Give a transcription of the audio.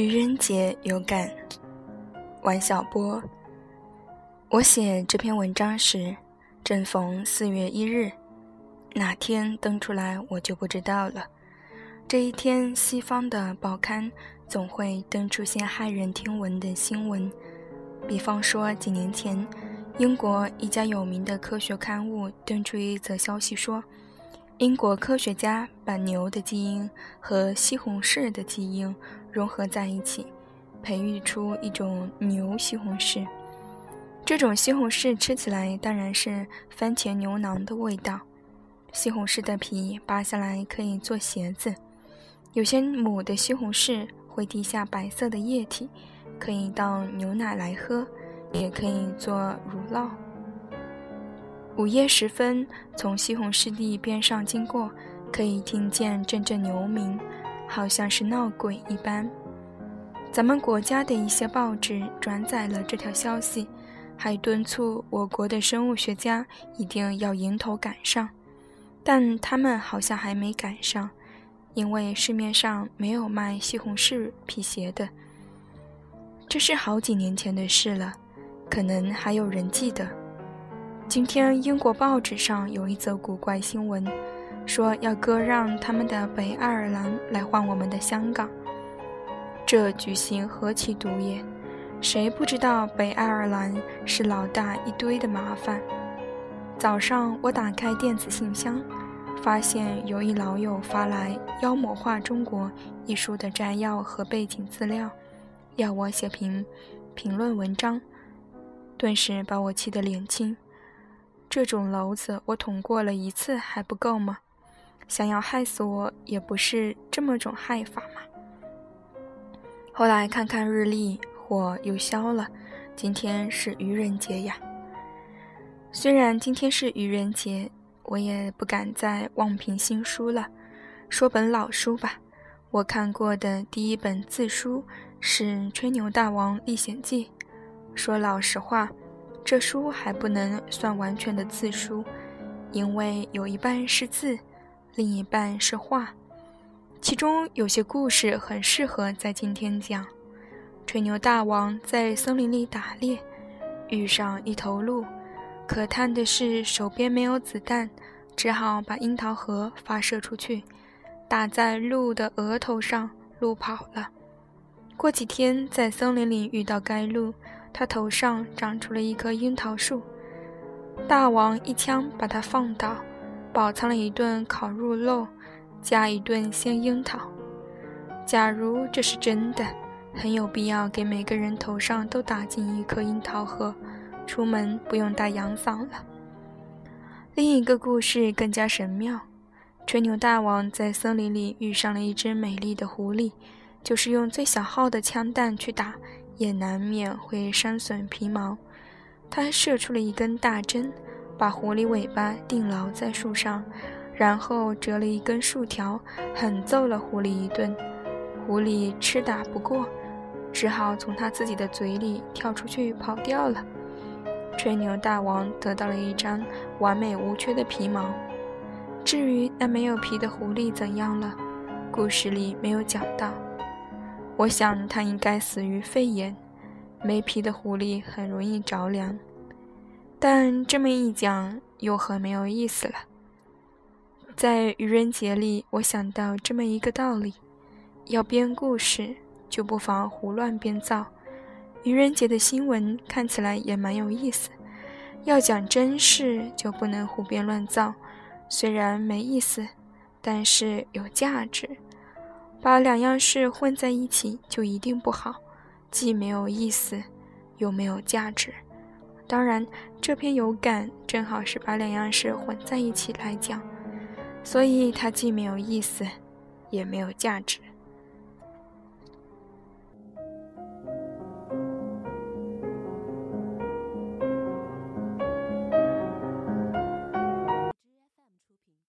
愚人节有感，王小波。我写这篇文章时，正逢四月一日，哪天登出来我就不知道了。这一天，西方的报刊总会登出些骇人听闻的新闻，比方说几年前，英国一家有名的科学刊物登出一则消息说。英国科学家把牛的基因和西红柿的基因融合在一起，培育出一种牛西红柿。这种西红柿吃起来当然是番茄牛腩的味道。西红柿的皮扒下来可以做鞋子。有些母的西红柿会滴下白色的液体，可以当牛奶来喝，也可以做乳酪。午夜时分，从西红柿地边上经过，可以听见阵阵牛鸣，好像是闹鬼一般。咱们国家的一些报纸转载了这条消息，还敦促我国的生物学家一定要迎头赶上，但他们好像还没赶上，因为市面上没有卖西红柿皮鞋的。这是好几年前的事了，可能还有人记得。今天英国报纸上有一则古怪新闻，说要割让他们的北爱尔兰来换我们的香港。这举行何其毒也！谁不知道北爱尔兰是老大一堆的麻烦？早上我打开电子信箱，发现有一老友发来《妖魔化中国》一书的摘要和背景资料，要我写评评论文章，顿时把我气得脸青。这种篓子我捅过了一次还不够吗？想要害死我也不是这么种害法嘛。后来看看日历，火又消了。今天是愚人节呀。虽然今天是愚人节，我也不敢再妄评新书了。说本老书吧，我看过的第一本字书是《吹牛大王历险记》。说老实话。这书还不能算完全的字书，因为有一半是字，另一半是画。其中有些故事很适合在今天讲。吹牛大王在森林里打猎，遇上一头鹿，可叹的是手边没有子弹，只好把樱桃核发射出去，打在鹿的额头上，鹿跑了。过几天在森林里遇到该鹿。他头上长出了一棵樱桃树，大王一枪把他放倒，饱餐了一顿烤肉肉，加一顿鲜樱桃。假如这是真的，很有必要给每个人头上都打进一颗樱桃核，出门不用带阳伞了。另一个故事更加神妙：吹牛大王在森林里遇上了一只美丽的狐狸，就是用最小号的枪弹去打。也难免会伤损皮毛。他射出了一根大针，把狐狸尾巴钉牢在树上，然后折了一根树条，狠揍了狐狸一顿。狐狸吃打不过，只好从他自己的嘴里跳出去跑掉了。吹牛大王得到了一张完美无缺的皮毛。至于那没有皮的狐狸怎样了，故事里没有讲到。我想他应该死于肺炎。没皮的狐狸很容易着凉，但这么一讲又很没有意思了。在愚人节里，我想到这么一个道理：要编故事，就不妨胡乱编造。愚人节的新闻看起来也蛮有意思。要讲真事，就不能胡编乱造。虽然没意思，但是有价值。把两样事混在一起就一定不好，既没有意思，又没有价值。当然，这篇有感正好是把两样事混在一起来讲，所以它既没有意思，也没有价值。